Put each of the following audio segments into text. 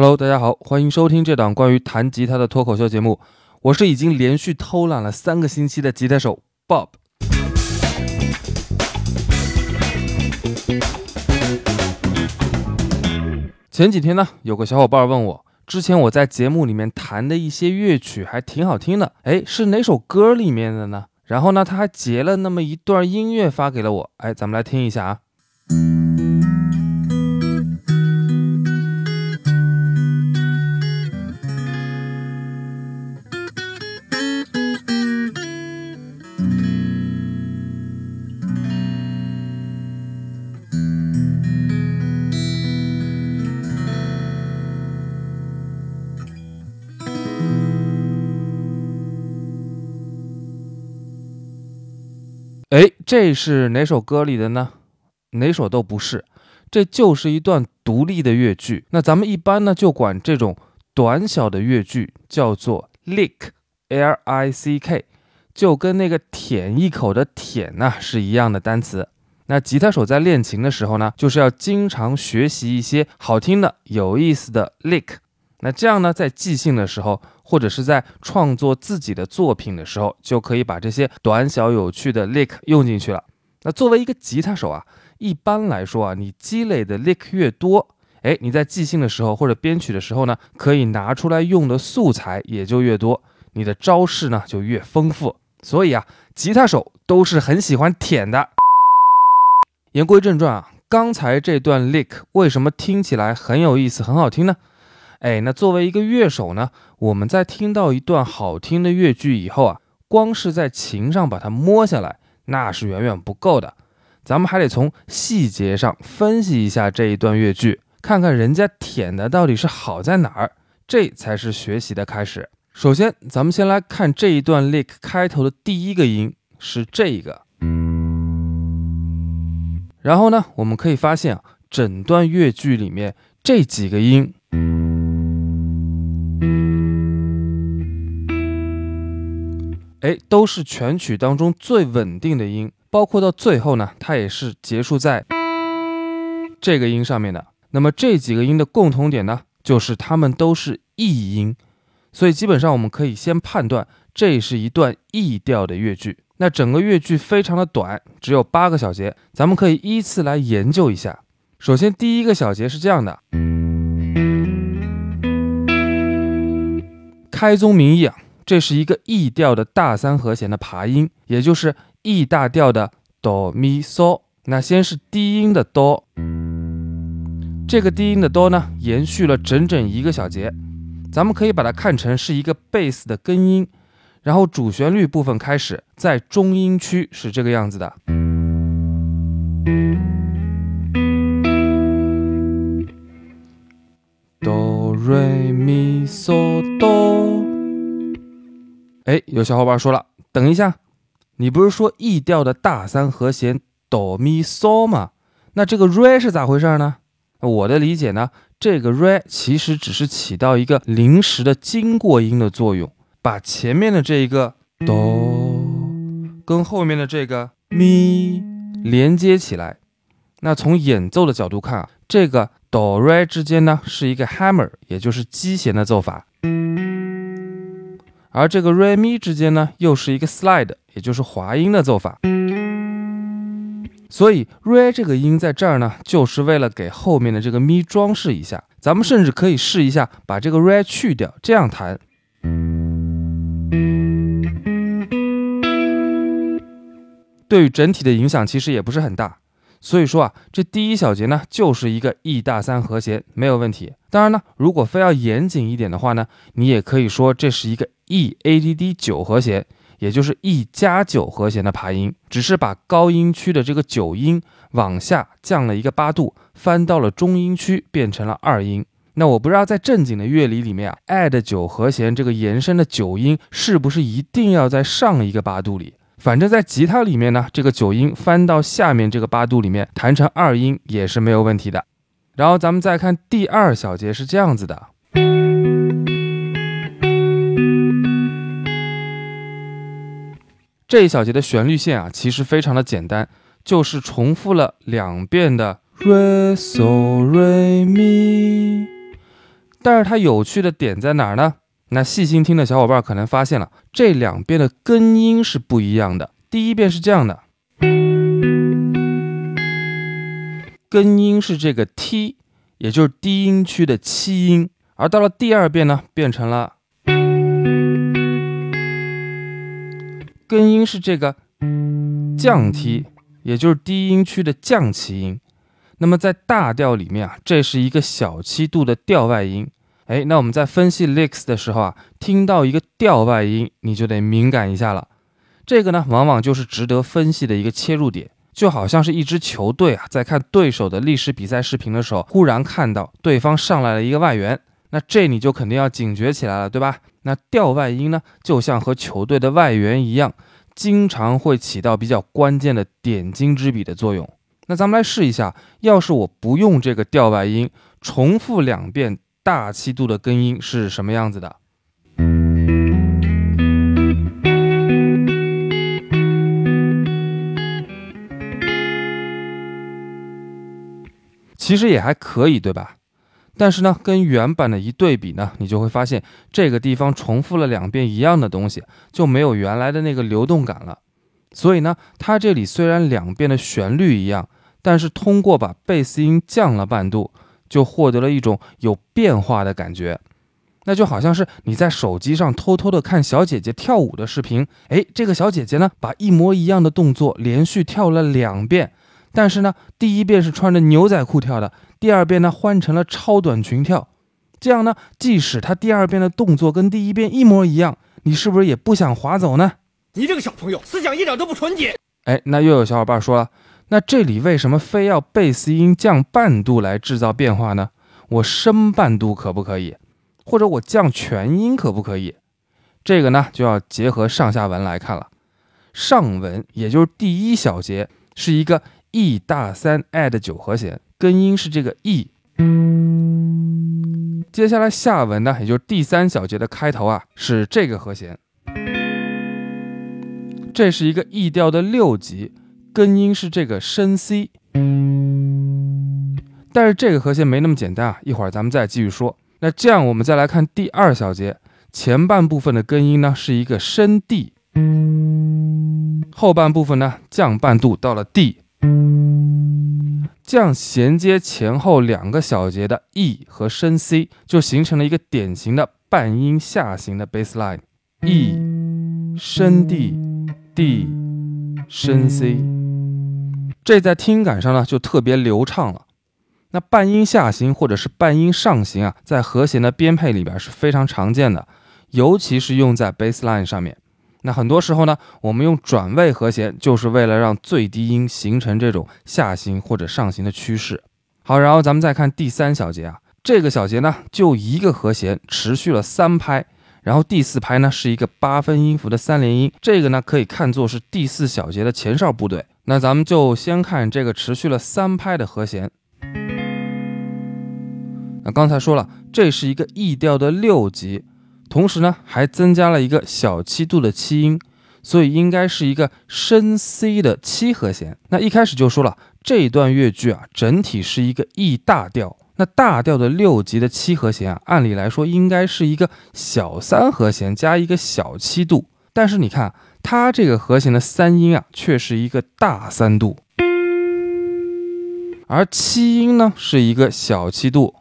Hello，大家好，欢迎收听这档关于弹吉他的脱口秀节目。我是已经连续偷懒了三个星期的吉他手 Bob。前几天呢，有个小伙伴问我，之前我在节目里面弹的一些乐曲还挺好听的，哎，是哪首歌里面的呢？然后呢，他还截了那么一段音乐发给了我，哎，咱们来听一下啊。这是哪首歌里的呢？哪首都不是，这就是一段独立的乐句。那咱们一般呢就管这种短小的乐句叫做 lick，l i c k，就跟那个舔一口的舔呢是一样的单词。那吉他手在练琴的时候呢，就是要经常学习一些好听的、有意思的 lick。那这样呢，在即兴的时候，或者是在创作自己的作品的时候，就可以把这些短小有趣的 lick 用进去了。那作为一个吉他手啊，一般来说啊，你积累的 lick 越多，哎，你在即兴的时候或者编曲的时候呢，可以拿出来用的素材也就越多，你的招式呢就越丰富。所以啊，吉他手都是很喜欢舔的。言归正传啊，刚才这段 lick 为什么听起来很有意思、很好听呢？哎，那作为一个乐手呢，我们在听到一段好听的乐句以后啊，光是在琴上把它摸下来，那是远远不够的。咱们还得从细节上分析一下这一段乐句，看看人家舔的到底是好在哪儿，这才是学习的开始。首先，咱们先来看这一段 lick 开头的第一个音是这个，然后呢，我们可以发现啊，整段乐句里面这几个音。哎，都是全曲当中最稳定的音，包括到最后呢，它也是结束在这个音上面的。那么这几个音的共同点呢，就是它们都是 E 音，所以基本上我们可以先判断这是一段 E 调的乐句。那整个乐句非常的短，只有八个小节，咱们可以依次来研究一下。首先第一个小节是这样的，开宗明义啊。这是一个 E 调的大三和弦的爬音，也就是 E 大调的哆咪嗦。那先是低音的哆，这个低音的哆呢，延续了整整一个小节。咱们可以把它看成是一个贝斯的根音，然后主旋律部分开始，在中音区是这个样子的，哆瑞咪嗦哆。哎，有小伙伴说了，等一下，你不是说 E 调的大三和弦哆咪嗦吗？那这个 re 是咋回事呢？我的理解呢，这个 re 其实只是起到一个临时的经过音的作用，把前面的这一个哆跟后面的这个咪连接起来。那从演奏的角度看啊，这个哆 re 之间呢是一个 hammer，也就是击弦的奏法。而这个 re mi 之间呢，又是一个 slide，也就是滑音的奏法。所以 re 这个音在这儿呢，就是为了给后面的这个咪装饰一下。咱们甚至可以试一下，把这个 re 去掉，这样弹。对于整体的影响其实也不是很大。所以说啊，这第一小节呢，就是一个 E 大三和弦，没有问题。当然呢，如果非要严谨一点的话呢，你也可以说这是一个 E A D D 九和弦，也就是 E 加九和弦的爬音，只是把高音区的这个九音往下降了一个八度，翻到了中音区，变成了二音。那我不知道在正经的乐理里面啊，add 九和弦这个延伸的九音是不是一定要在上一个八度里？反正，在吉他里面呢，这个九音翻到下面这个八度里面，弹成二音也是没有问题的。然后咱们再看第二小节是这样子的，这一小节的旋律线啊，其实非常的简单，就是重复了两遍的 re so re mi，但是它有趣的点在哪儿呢？那细心听的小伙伴可能发现了，这两遍的根音是不一样的。第一遍是这样的，根音是这个 t，也就是低音区的七音，而到了第二遍呢，变成了根音是这个降 t，也就是低音区的降七音。那么在大调里面啊，这是一个小七度的调外音。哎，那我们在分析 licks 的时候啊，听到一个调外音，你就得敏感一下了。这个呢，往往就是值得分析的一个切入点，就好像是一支球队啊，在看对手的历史比赛视频的时候，忽然看到对方上来了一个外援，那这你就肯定要警觉起来了，对吧？那调外音呢，就像和球队的外援一样，经常会起到比较关键的点睛之笔的作用。那咱们来试一下，要是我不用这个调外音，重复两遍。大七度的根音是什么样子的？其实也还可以，对吧？但是呢，跟原版的一对比呢，你就会发现这个地方重复了两遍一样的东西，就没有原来的那个流动感了。所以呢，它这里虽然两遍的旋律一样，但是通过把贝斯音降了半度。就获得了一种有变化的感觉，那就好像是你在手机上偷偷的看小姐姐跳舞的视频，哎，这个小姐姐呢，把一模一样的动作连续跳了两遍，但是呢，第一遍是穿着牛仔裤跳的，第二遍呢换成了超短裙跳，这样呢，即使他第二遍的动作跟第一遍一模一样，你是不是也不想划走呢？你这个小朋友思想一点都不纯洁。哎，那又有小伙伴说了。那这里为什么非要贝斯音降半度来制造变化呢？我升半度可不可以？或者我降全音可不可以？这个呢就要结合上下文来看了。上文也就是第一小节是一个 E 大三 add 九和弦，根音是这个 E。接下来下文呢，也就是第三小节的开头啊，是这个和弦。这是一个 E 调的六级。根音是这个升 C，但是这个和弦没那么简单啊！一会儿咱们再继续说。那这样我们再来看第二小节前半部分的根音呢，是一个升 D，后半部分呢降半度到了 D，这样衔接前后两个小节的 E 和升 C，就形成了一个典型的半音下行的 bass line，E 升 D，D 升 C。这在听感上呢就特别流畅了。那半音下行或者是半音上行啊，在和弦的编配里边是非常常见的，尤其是用在 bass line 上面。那很多时候呢，我们用转位和弦就是为了让最低音形成这种下行或者上行的趋势。好，然后咱们再看第三小节啊，这个小节呢就一个和弦持续了三拍，然后第四拍呢是一个八分音符的三连音，这个呢可以看作是第四小节的前哨部队。那咱们就先看这个持续了三拍的和弦。那刚才说了，这是一个 E 调的六级，同时呢还增加了一个小七度的七音，所以应该是一个升 C 的七和弦。那一开始就说了，这一段乐句啊，整体是一个 E 大调。那大调的六级的七和弦啊，按理来说应该是一个小三和弦加一个小七度，但是你看。它这个和弦的三音啊，却是一个大三度，而七音呢是一个小七度，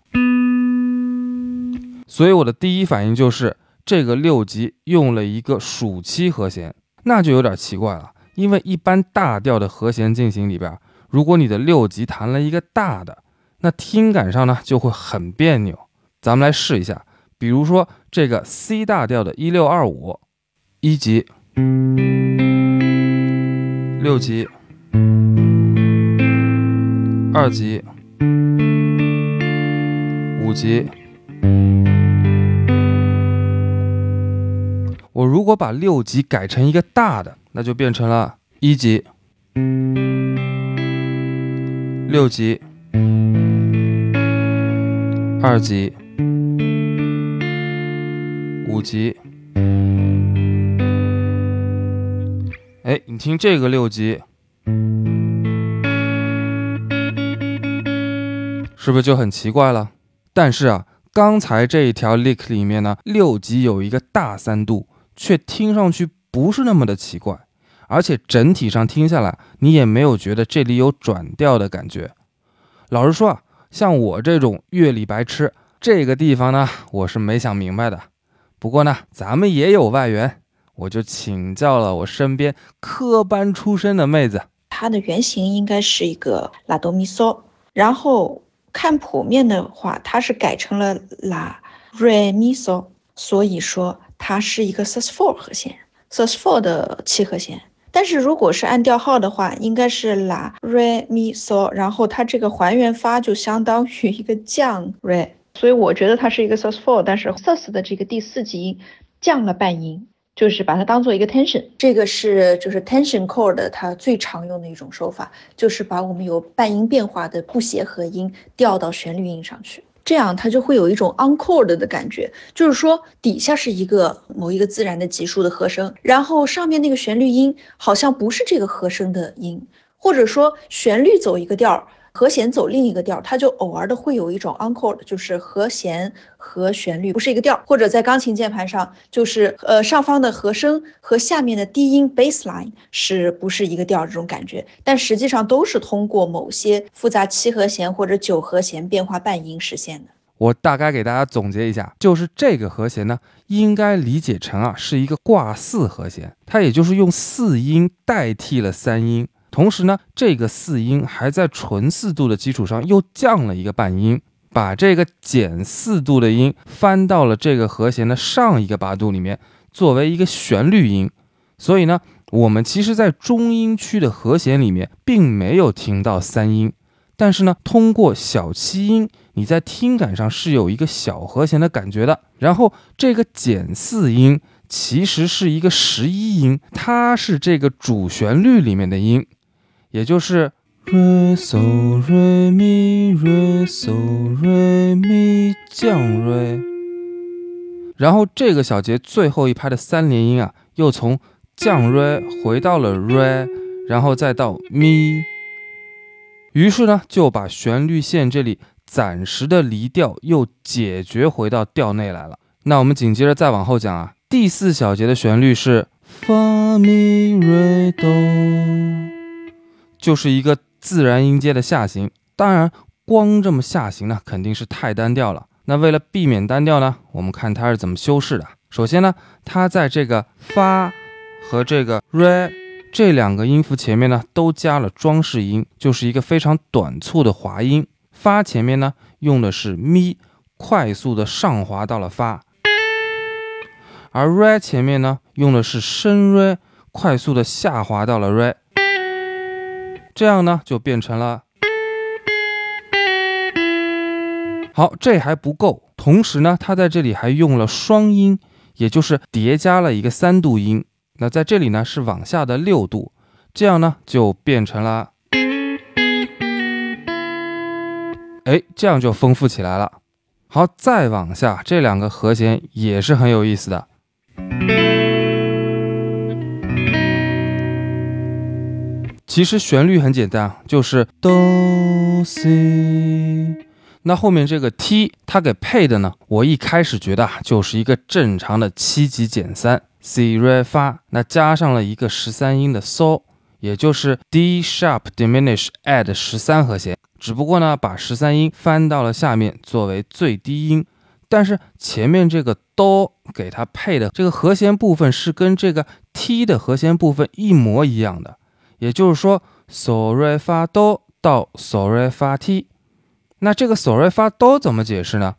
所以我的第一反应就是这个六级用了一个属七和弦，那就有点奇怪了，因为一般大调的和弦进行里边，如果你的六级弹了一个大的，那听感上呢就会很别扭。咱们来试一下，比如说这个 C 大调的一六二五一级。六级，二级，五级。如果把六级改成一个大的，那就变成了一级、六级、二级、五级。哎，你听这个六级，是不是就很奇怪了？但是啊，刚才这一条 lick 里面呢，六级有一个大三度，却听上去不是那么的奇怪，而且整体上听下来，你也没有觉得这里有转调的感觉。老实说啊，像我这种乐理白痴，这个地方呢，我是没想明白的。不过呢，咱们也有外援，我就请教了我身边科班出身的妹子。它的原型应该是一个拉哆咪嗦，然后看谱面的话，它是改成了拉瑞咪嗦，所以说它是一个 sus four 和弦，sus four 的七和弦。但是如果是按调号的话，应该是拉瑞咪嗦，然后它这个还原发就相当于一个降瑞，所以我觉得它是一个 sus four，但是 sus 的这个第四级音降了半音。就是把它当做一个 tension，这个是就是 tension chord 它最常用的一种手法，就是把我们有半音变化的不协和音调到旋律音上去，这样它就会有一种 encore 的感觉，就是说底下是一个某一个自然的级数的和声，然后上面那个旋律音好像不是这个和声的音，或者说旋律走一个调儿。和弦走另一个调，它就偶尔的会有一种 encore，就是和弦和旋律不是一个调，或者在钢琴键盘上，就是呃上方的和声和下面的低音 bass line 是不是一个调这种感觉，但实际上都是通过某些复杂七和弦或者九和弦变化半音实现的。我大概给大家总结一下，就是这个和弦呢，应该理解成啊是一个挂四和弦，它也就是用四音代替了三音。同时呢，这个四音还在纯四度的基础上又降了一个半音，把这个减四度的音翻到了这个和弦的上一个八度里面，作为一个旋律音。所以呢，我们其实，在中音区的和弦里面，并没有听到三音，但是呢，通过小七音，你在听感上是有一个小和弦的感觉的。然后这个减四音其实是一个十一音，它是这个主旋律里面的音。也就是 re so re mi re so re mi 降 re，然后这个小节最后一拍的三连音啊，又从降 re 回到了 re，然后再到 mi，于是呢就把旋律线这里暂时的离调又解决回到调内来了。那我们紧接着再往后讲啊，第四小节的旋律是 fa mi re do。就是一个自然音阶的下行，当然光这么下行呢，肯定是太单调了。那为了避免单调呢，我们看它是怎么修饰的。首先呢，它在这个发和这个 re 这两个音符前面呢，都加了装饰音，就是一个非常短促的滑音。发前面呢，用的是咪，快速的上滑到了发；而 re 前面呢，用的是升 re，快速的下滑到了 re。这样呢，就变成了。好，这还不够。同时呢，它在这里还用了双音，也就是叠加了一个三度音。那在这里呢，是往下的六度。这样呢，就变成了。哎，这样就丰富起来了。好，再往下，这两个和弦也是很有意思的。其实旋律很简单，就是哆 C。那后面这个 T，它给配的呢？我一开始觉得啊，就是一个正常的七级减三 C Re Fa，那加上了一个十三音的 So，也就是 D Sharp Diminish Add 十三和弦。只不过呢，把十三音翻到了下面作为最低音，但是前面这个哆给它配的这个和弦部分是跟这个 T 的和弦部分一模一样的。也就是说，so re fa do 到 so re fa ti，那这个 so re fa do 怎么解释呢？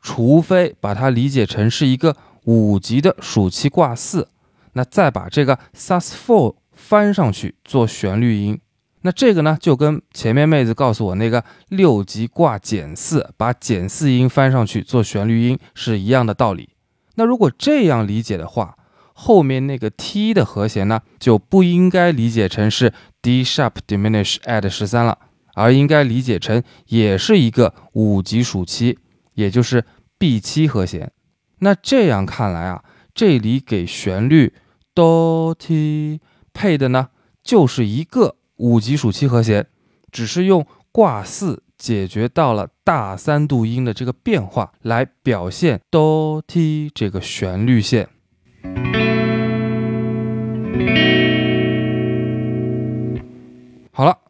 除非把它理解成是一个五级的属七挂四，那再把这个 sus four 翻上去做旋律音，那这个呢就跟前面妹子告诉我那个六级挂减四，把减四音翻上去做旋律音是一样的道理。那如果这样理解的话，后面那个 T 的和弦呢，就不应该理解成是 D sharp diminish add 十三了，而应该理解成也是一个五级属七，也就是 B 七和弦。那这样看来啊，这里给旋律哆 T 配的呢，就是一个五级属七和弦，只是用挂四解决到了大三度音的这个变化，来表现哆 t 这个旋律线。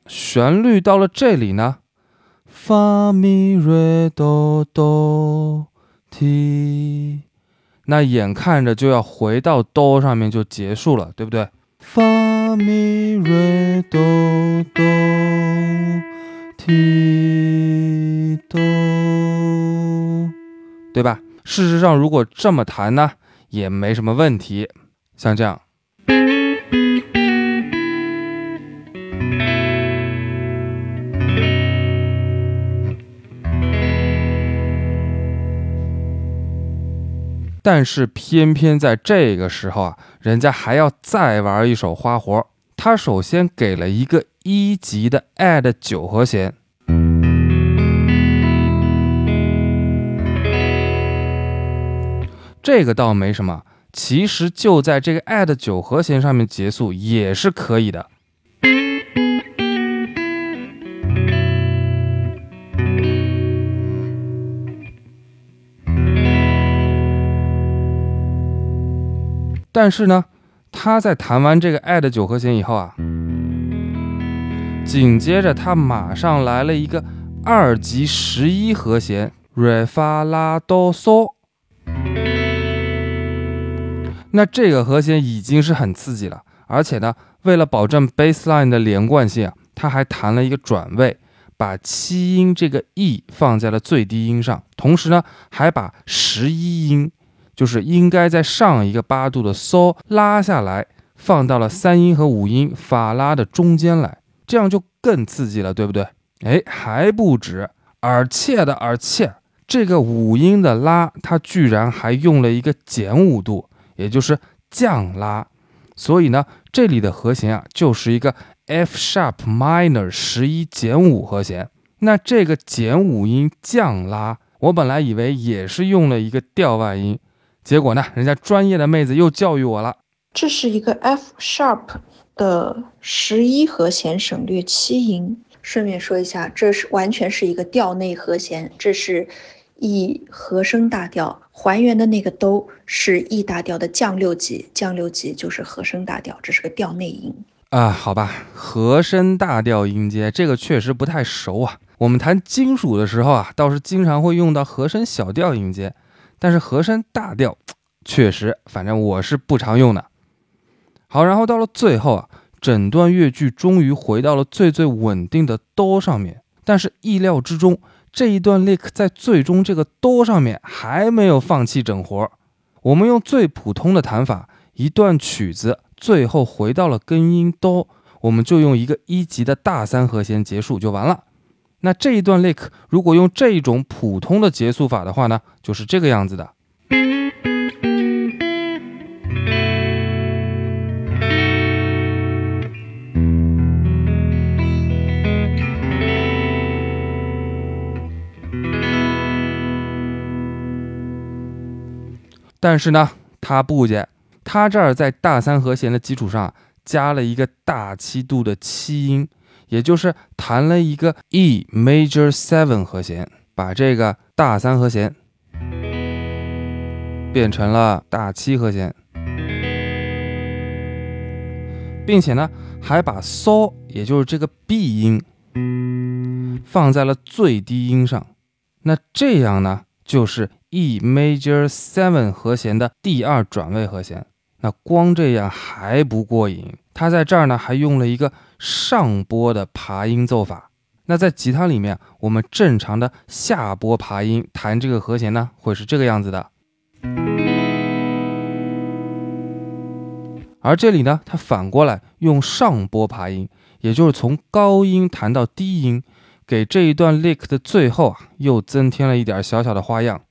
旋律到了这里呢，发咪瑞哆哆 t，那眼看着就要回到哆上面就结束了，对不对？发咪瑞哆哆 t 哆，对吧？事实上，如果这么弹呢，也没什么问题，像这样。但是偏偏在这个时候啊，人家还要再玩一手花活。他首先给了一个一级的 add 九和弦，这个倒没什么，其实就在这个 add 九和弦上面结束也是可以的。但是呢，他在弹完这个 add 九和弦以后啊，紧接着他马上来了一个二级十一和弦 re fa la do so。那这个和弦已经是很刺激了，而且呢，为了保证 bassline 的连贯性啊，他还弹了一个转位，把七音这个 E 放在了最低音上，同时呢，还把十一音。就是应该在上一个八度的嗦拉下来，放到了三音和五音法拉的中间来，这样就更刺激了，对不对？哎，还不止，而且的而且，这个五音的拉，它居然还用了一个减五度，也就是降拉。所以呢，这里的和弦啊，就是一个 F sharp minor 十一减五和弦。那这个减五音降拉，我本来以为也是用了一个调外音。结果呢？人家专业的妹子又教育我了。这是一个 F sharp 的十一和弦省略七音。顺便说一下，这是完全是一个调内和弦。这是 E 和声大调，还原的那个哆是 E 大调的降六级，降六级就是和声大调，这是个调内音啊。好吧，和声大调音阶这个确实不太熟啊。我们弹金属的时候啊，倒是经常会用到和声小调音阶。但是和声大调确实，反正我是不常用的。好，然后到了最后啊，整段乐句终于回到了最最稳定的哆上面。但是意料之中，这一段 lick 在最终这个哆上面还没有放弃整活儿。我们用最普通的弹法，一段曲子最后回到了根音哆，我们就用一个一级的大三和弦结束就完了。那这一段 lick 如果用这种普通的结束法的话呢，就是这个样子的。但是呢，他不减，他这儿在大三和弦的基础上加了一个大七度的七音。也就是弹了一个 E major seven 和弦，把这个大三和弦变成了大七和弦，并且呢，还把 So 也就是这个 B 音放在了最低音上。那这样呢，就是 E major seven 和弦的第二转位和弦。那光这样还不过瘾，他在这儿呢还用了一个上拨的爬音奏法。那在吉他里面，我们正常的下拨爬音弹这个和弦呢，会是这个样子的。而这里呢，它反过来用上拨爬音，也就是从高音弹到低音，给这一段 lick 的最后啊，又增添了一点小小的花样。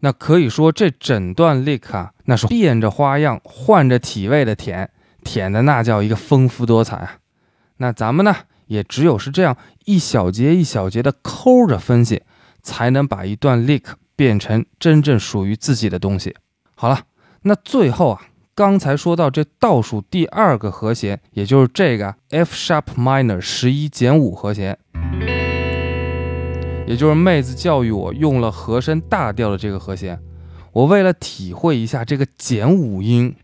那可以说，这整段 lick 啊，那是变着花样、换着体位的舔，舔的那叫一个丰富多彩啊。那咱们呢，也只有是这样一小节一小节的抠着分析，才能把一段 lick 变成真正属于自己的东西。好了，那最后啊，刚才说到这倒数第二个和弦，也就是这个 F sharp minor 十一减五和弦，也就是妹子教育我用了和声大调的这个和弦。我为了体会一下这个减五音，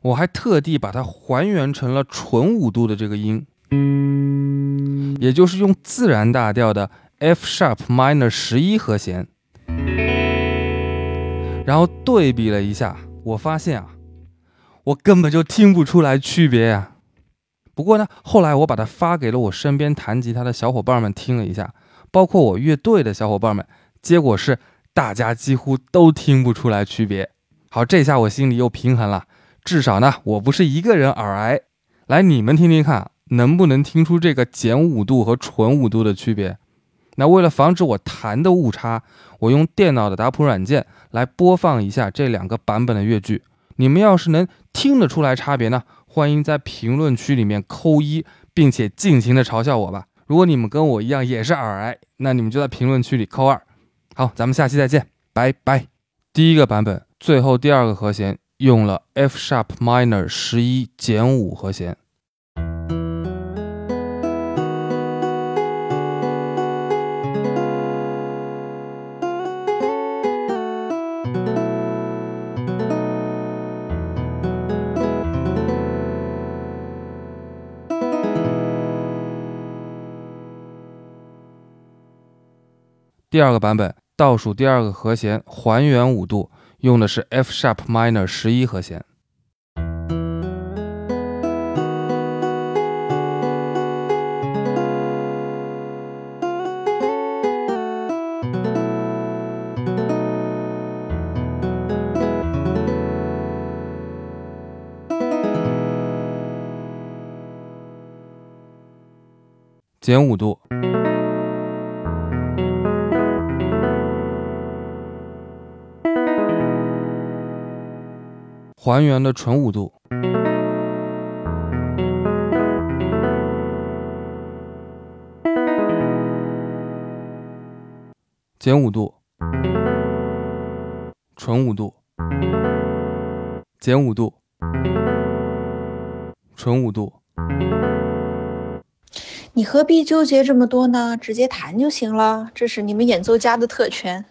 我还特地把它还原成了纯五度的这个音，也就是用自然大调的 F sharp minor 十一和弦，然后对比了一下，我发现啊，我根本就听不出来区别呀。不过呢，后来我把它发给了我身边弹吉他的小伙伴们听了一下，包括我乐队的小伙伴们，结果是。大家几乎都听不出来区别。好，这下我心里又平衡了，至少呢，我不是一个人耳癌。来，你们听听看，能不能听出这个减五度和纯五度的区别？那为了防止我弹的误差，我用电脑的打谱软件来播放一下这两个版本的乐句。你们要是能听得出来差别呢，欢迎在评论区里面扣一，并且尽情的嘲笑我吧。如果你们跟我一样也是耳癌，那你们就在评论区里扣二。好，咱们下期再见，拜拜。第一个版本最后第二个和弦用了 F sharp minor 十一减五和弦。第二个版本。倒数第二个和弦还原五度，用的是 F sharp minor 十一和弦。减五度。还原了纯五度，减五度，纯五度，减五度，纯五度。你何必纠结这么多呢？直接弹就行了，这是你们演奏家的特权。